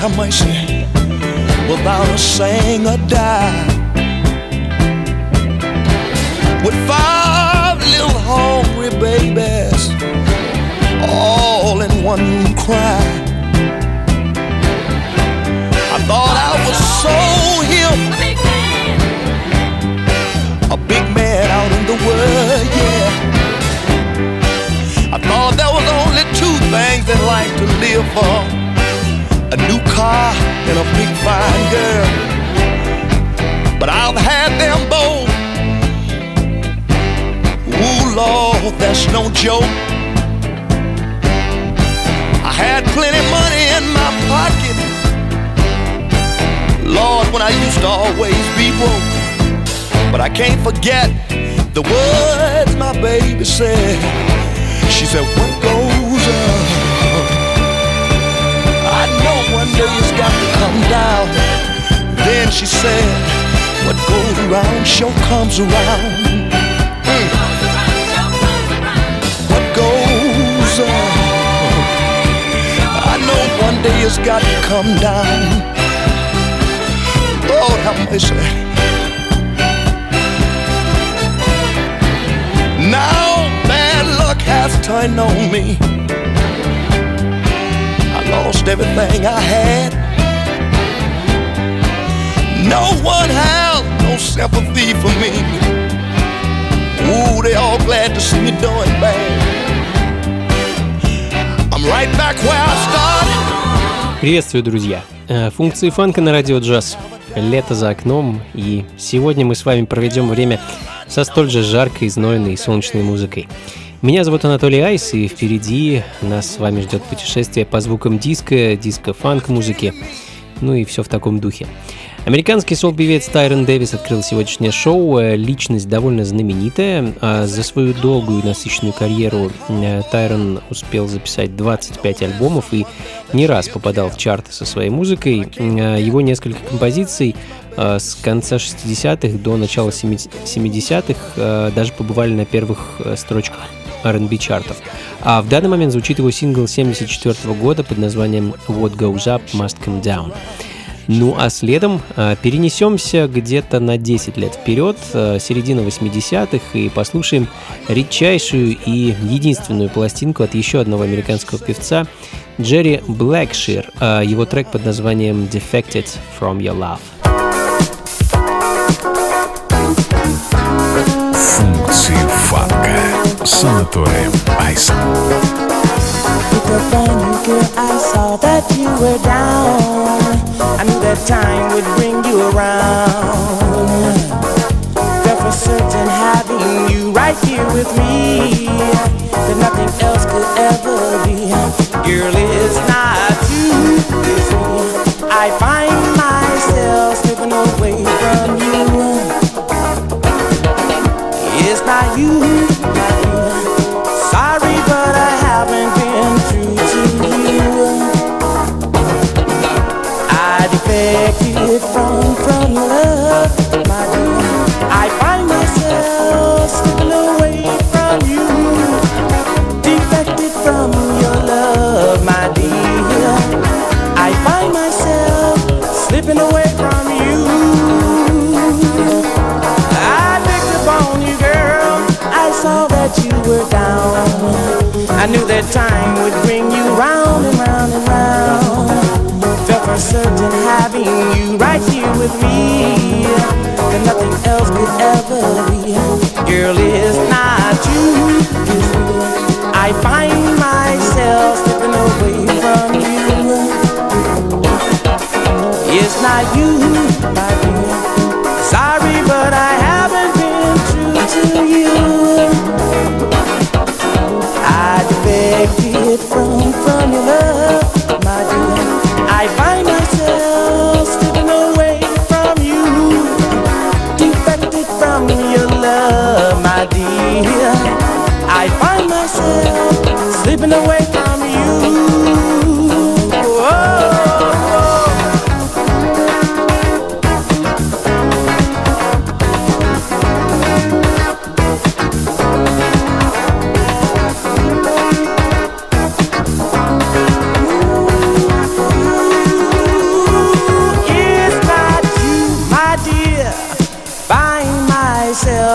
have mercy, without a sing or die. With five little hungry babies all in one crying. I thought I was so hip, a big man out in the world, yeah. I thought there was only two things in life to live for: a new car and a big fine girl. But I've had them both. Ooh, Lord, that's no joke. I had plenty money in my pocket. Lord, when I used to always be broke. But I can't forget the words my baby said. She said, What goes up? Day it's got to come down. Then she said, What goes around sure comes around. Mm. What goes up? I know one day it's got to come down. Lord have mercy. Now bad luck has turned on me. Lost everything I had. No one has no sympathy for me. Ooh, they all glad to see me doing bad. I'm right back where I started. Приветствую, друзья! Э, Функции фанка на радио джаз. Лето за окном, и сегодня мы с вами проведем время со столь же жаркой, знойной и солнечной музыкой. Меня зовут Анатолий Айс, и впереди нас с вами ждет путешествие по звукам диска, диско-фанк-музыки, ну и все в таком духе. Американский сол-певец Тайрон Дэвис открыл сегодняшнее шоу. Э, Личность довольно знаменитая. А За свою долгую и насыщенную карьеру э, Тайрон успел записать 25 альбомов и не раз попадал в чарты со своей музыкой. Э, Его несколько композиций с конца 60-х до начала 70-х э, даже побывали на первых строчках R&B чартов. А в данный момент звучит его сингл 74 года под названием What Goes Up Must Come Down. Ну а следом э, перенесемся где-то на 10 лет вперед, э, середина 80-х, и послушаем редчайшую и единственную пластинку от еще одного американского певца Джерри Блэкшир, э, его трек под названием Defected From Your Love. Функции фанка с Анатолием Айсом. A brand new girl, I saw that you were down. I knew that time would bring you around. Felt for certain having you right here with me. That nothing else could ever be. Girl, it's not you, it's. I find that time would bring you round and round and round. Felt for certain having you right here with me. That nothing else could ever be. Girl, it's not you, me. I find myself slipping away from you. It's not you,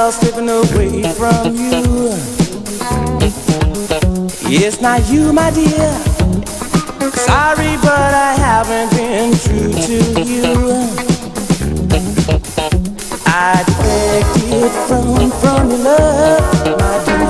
all slipping away from you. It's not you, my dear. Sorry, but I haven't been true to you. I defected from, from your love, my dear.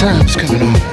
Time's coming on.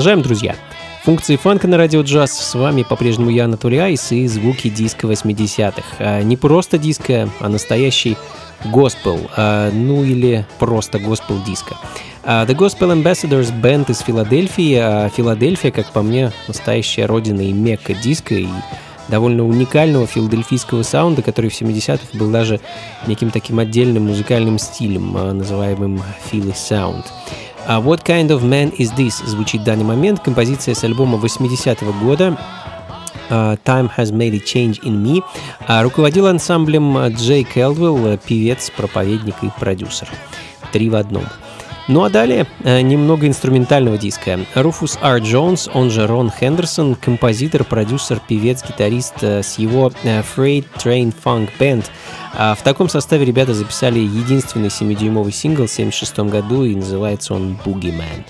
Продолжаем, друзья. Функции фанка на радио джаз. С вами по-прежнему я, Анатолий Айс, и звуки диска 80-х. А, не просто диско, а настоящий госпел, а, ну или просто госпел диско. А, The Gospel Ambassadors Band из Филадельфии. А Филадельфия, как по мне, настоящая родина и мекка диска, и довольно уникального филадельфийского саунда, который в 70-х был даже неким таким отдельным музыкальным стилем, называемым Philly Sound. А What Kind of Man Is This звучит в данный момент. Композиция с альбома 80-го года а, Time Has Made a Change in Me. А Руководил ансамблем Джей Келдвелл, певец, проповедник и продюсер. Три в одном. Ну а далее э, немного инструментального диска. Руфус Р. Джонс, он же Рон Хендерсон, композитор, продюсер, певец, гитарист э, с его э, Freight Train Funk Band. А в таком составе ребята записали единственный 7-дюймовый сингл в 1976 году, и называется он Boogeyman.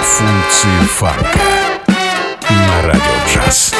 Функции фанка на радио джаз.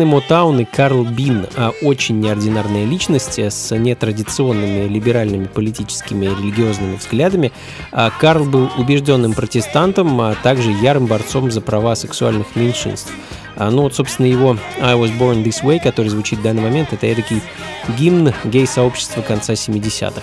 Легендарный Мотаун и Карл Бин а очень неординарные личности с нетрадиционными либеральными политическими и религиозными взглядами. А Карл был убежденным протестантом, а также ярым борцом за права сексуальных меньшинств. А, ну вот, собственно, его I Was Born This Way, который звучит в данный момент, это эдакий гимн гей-сообщества конца 70-х.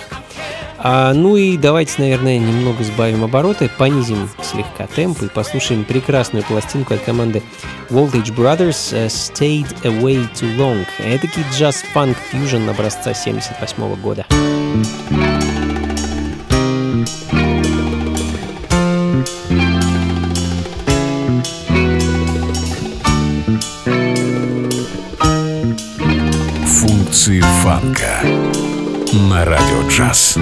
А, ну и давайте, наверное, немного сбавим обороты, понизим слегка темп и послушаем прекрасную пластинку от команды Voltage Brothers э, Stayed Away Too Long. Эдакий джаз-фанк фьюжн образца 78 года. Функции фанка на радио джаз.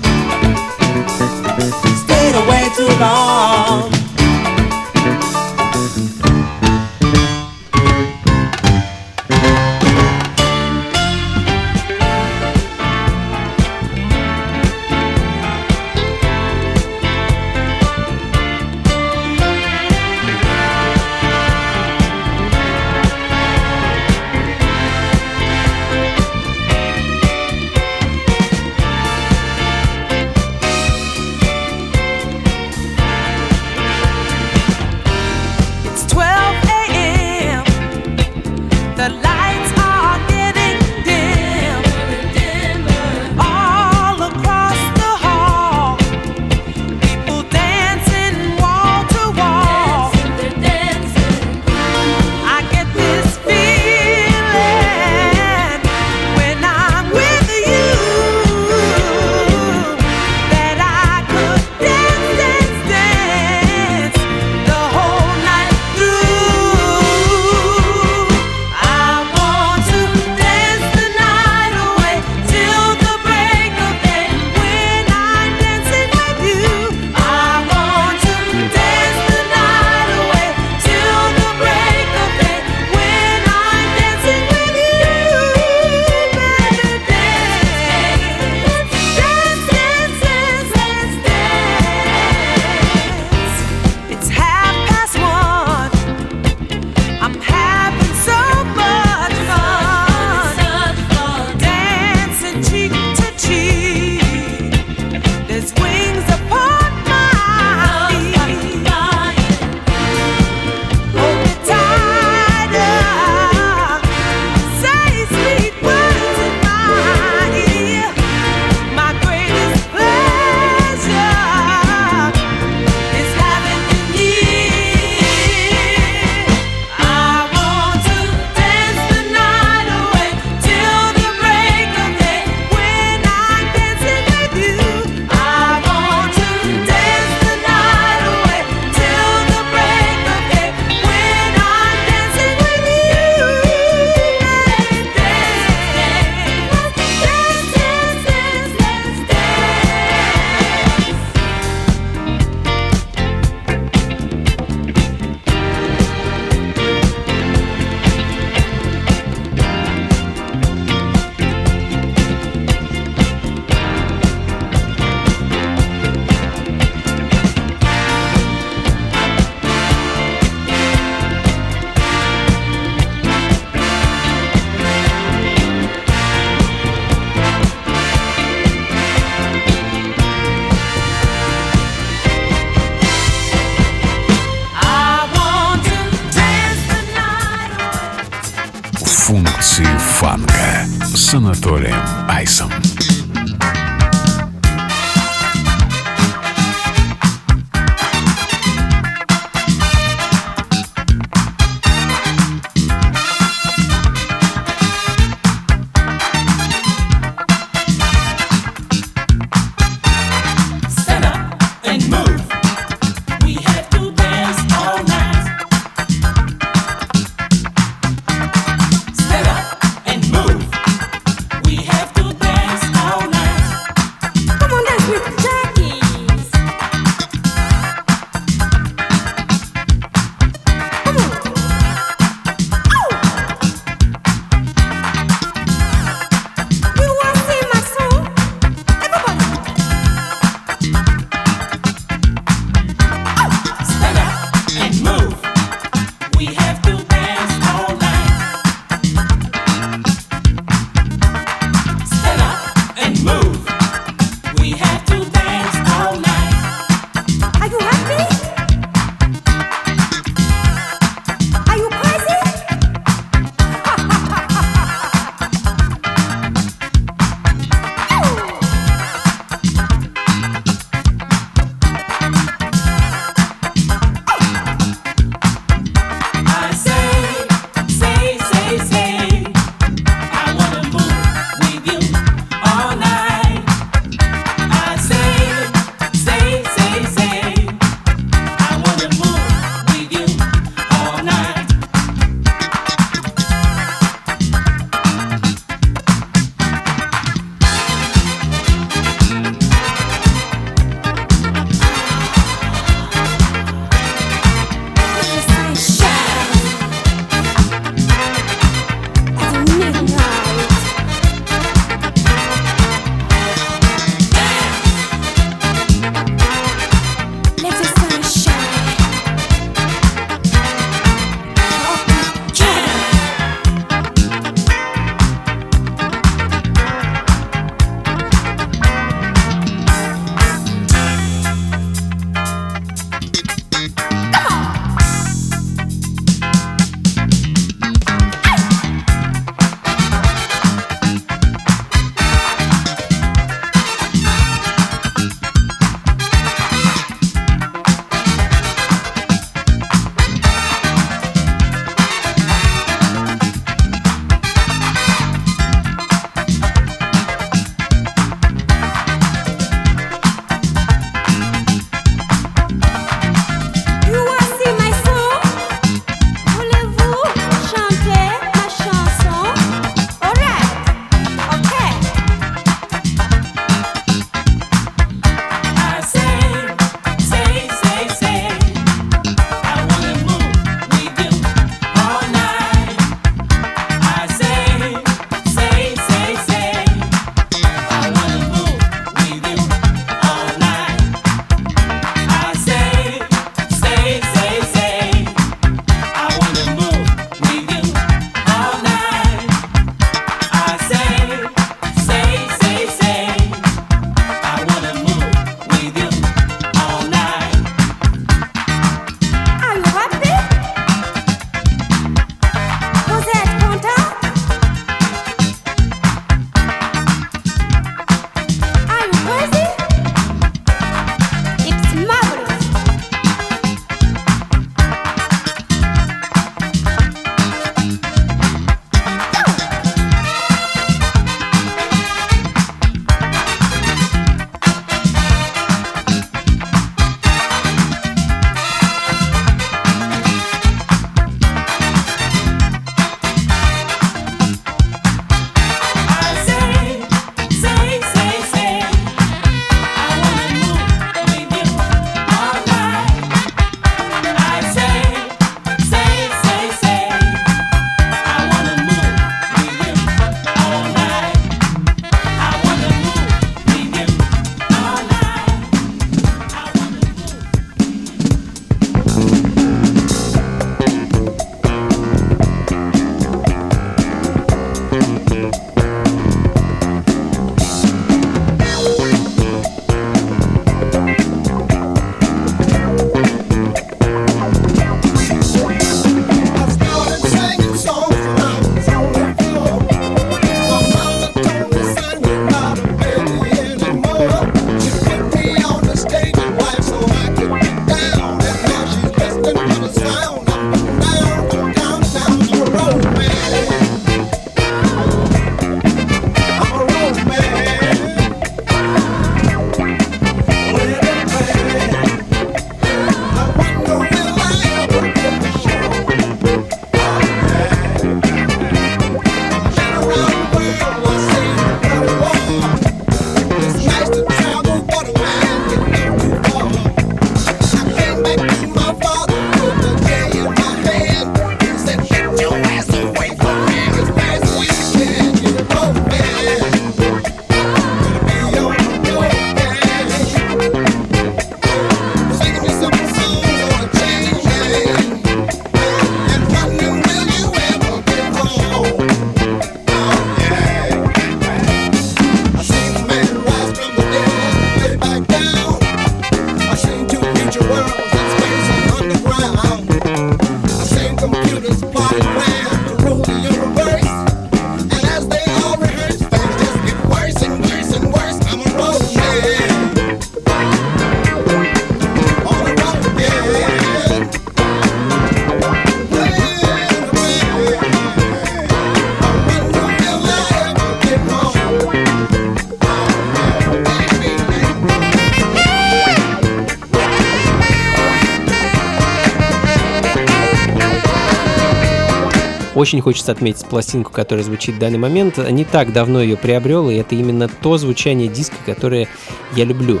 Очень хочется отметить пластинку, которая звучит в данный момент. Не так давно ее приобрел, и это именно то звучание диска, которое я люблю.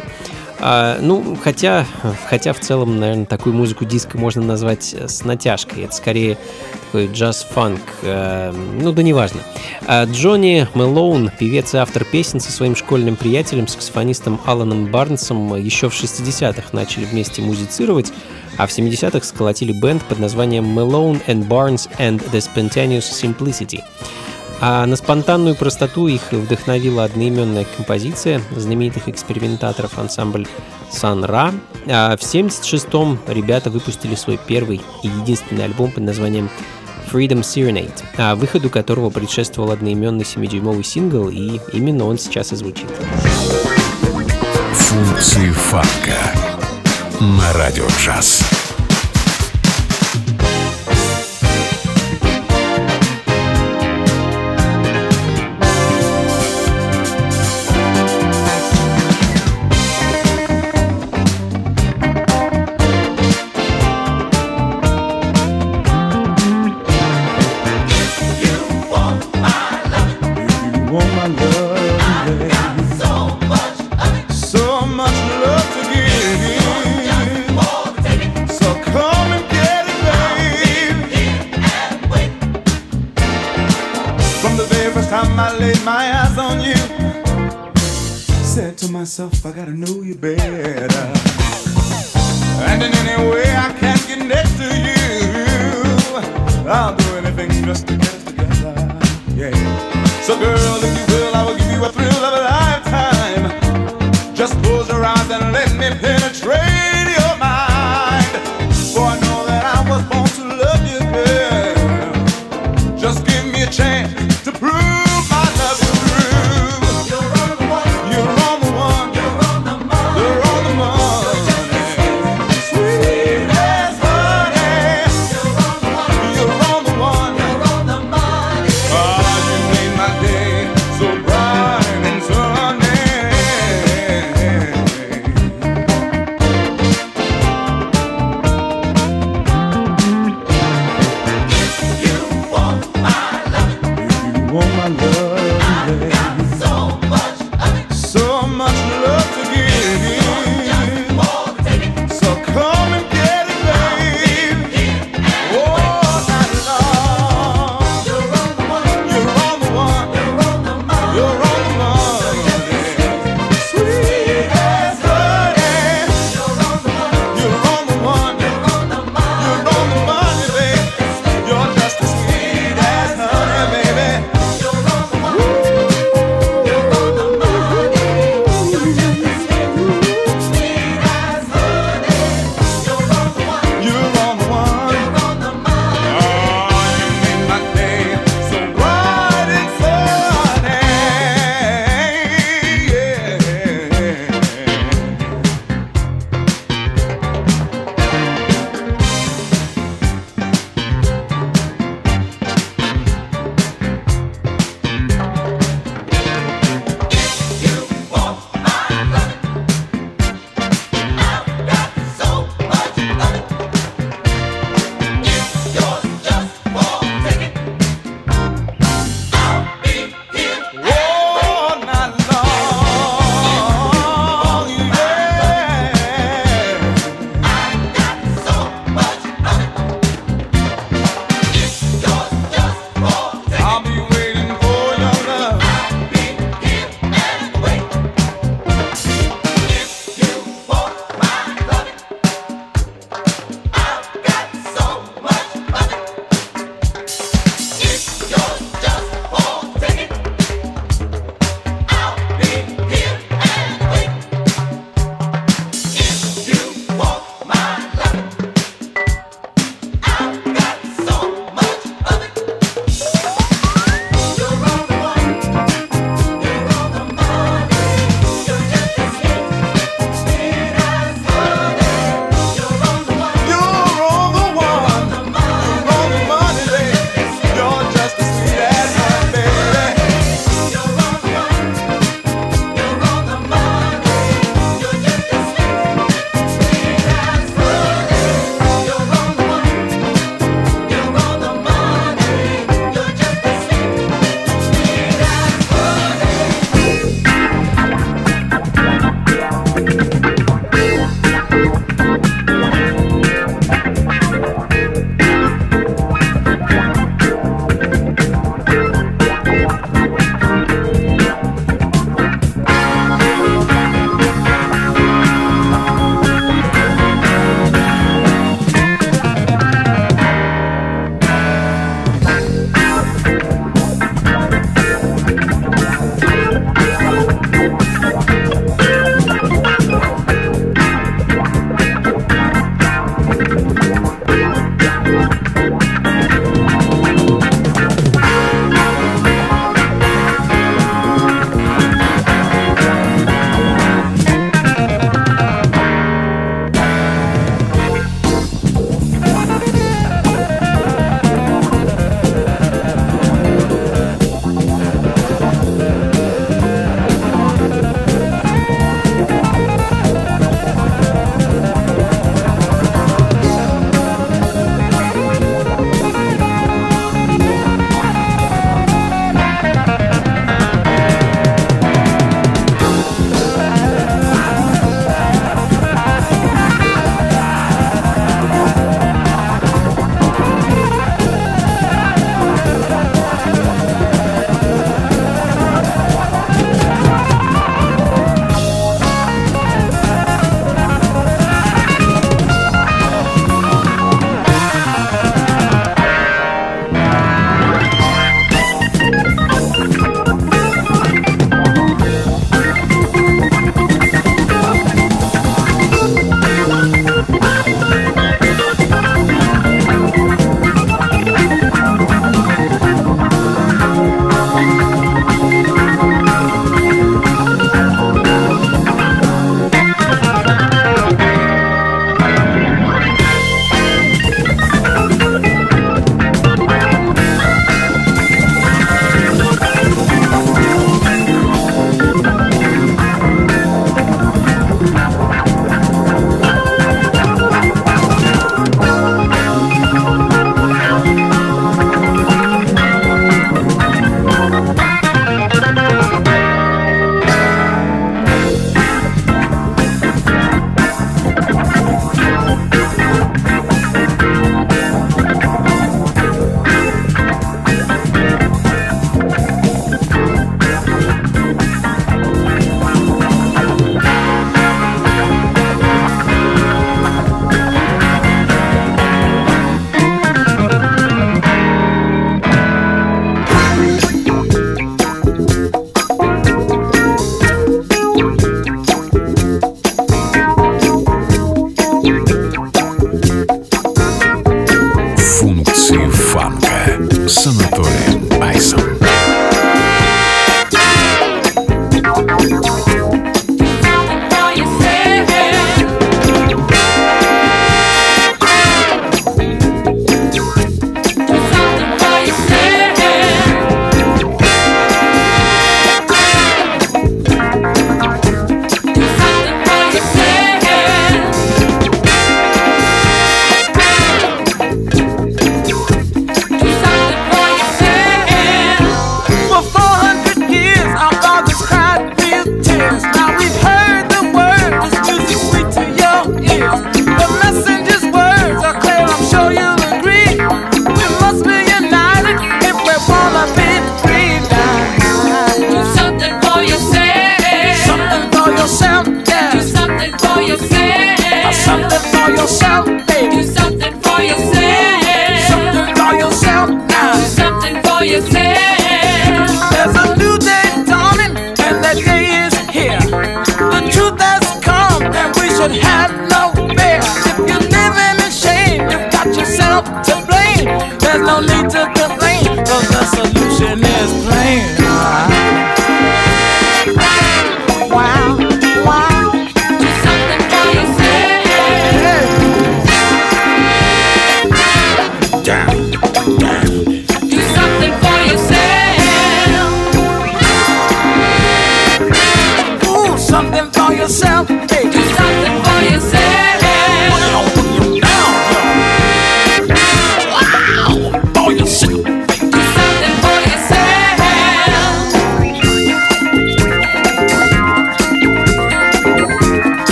А, ну, хотя, хотя в целом, наверное, такую музыку диска можно назвать э, с натяжкой. Это скорее такой джаз-фанк. э, ну, да неважно. А Джонни Мэлоун, певец и автор песен со своим школьным приятелем, саксофонистом Аланом Барнсом, еще в 60-х начали вместе музицировать, а в 70-х сколотили бенд под названием Malone and Barnes and the Spontaneous Simplicity. А на спонтанную простоту их вдохновила одноименная композиция знаменитых экспериментаторов ансамбль Сан Ра. А в 76-м ребята выпустили свой первый и единственный альбом под названием Freedom Serenade, а выходу которого предшествовал одноименный 7-дюймовый сингл, и именно он сейчас и звучит. Функции фанка на радио джаз. Myself, I gotta know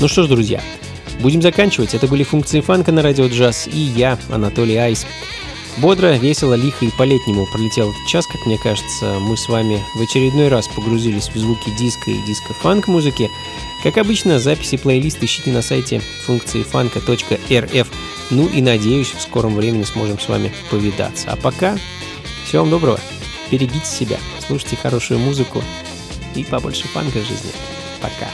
Ну что ж, друзья, будем заканчивать. Это были функции фанка на радио джаз и я, Анатолий Айс. Бодро, весело, лихо и по-летнему пролетел этот час, как мне кажется, мы с вами в очередной раз погрузились в звуки диска и диско-фанк музыки. Как обычно, записи плейлист ищите на сайте функции фанка.рф. Ну и надеюсь, в скором времени сможем с вами повидаться. А пока, всего вам доброго, берегите себя, слушайте хорошую музыку и побольше фанка в жизни. Пока.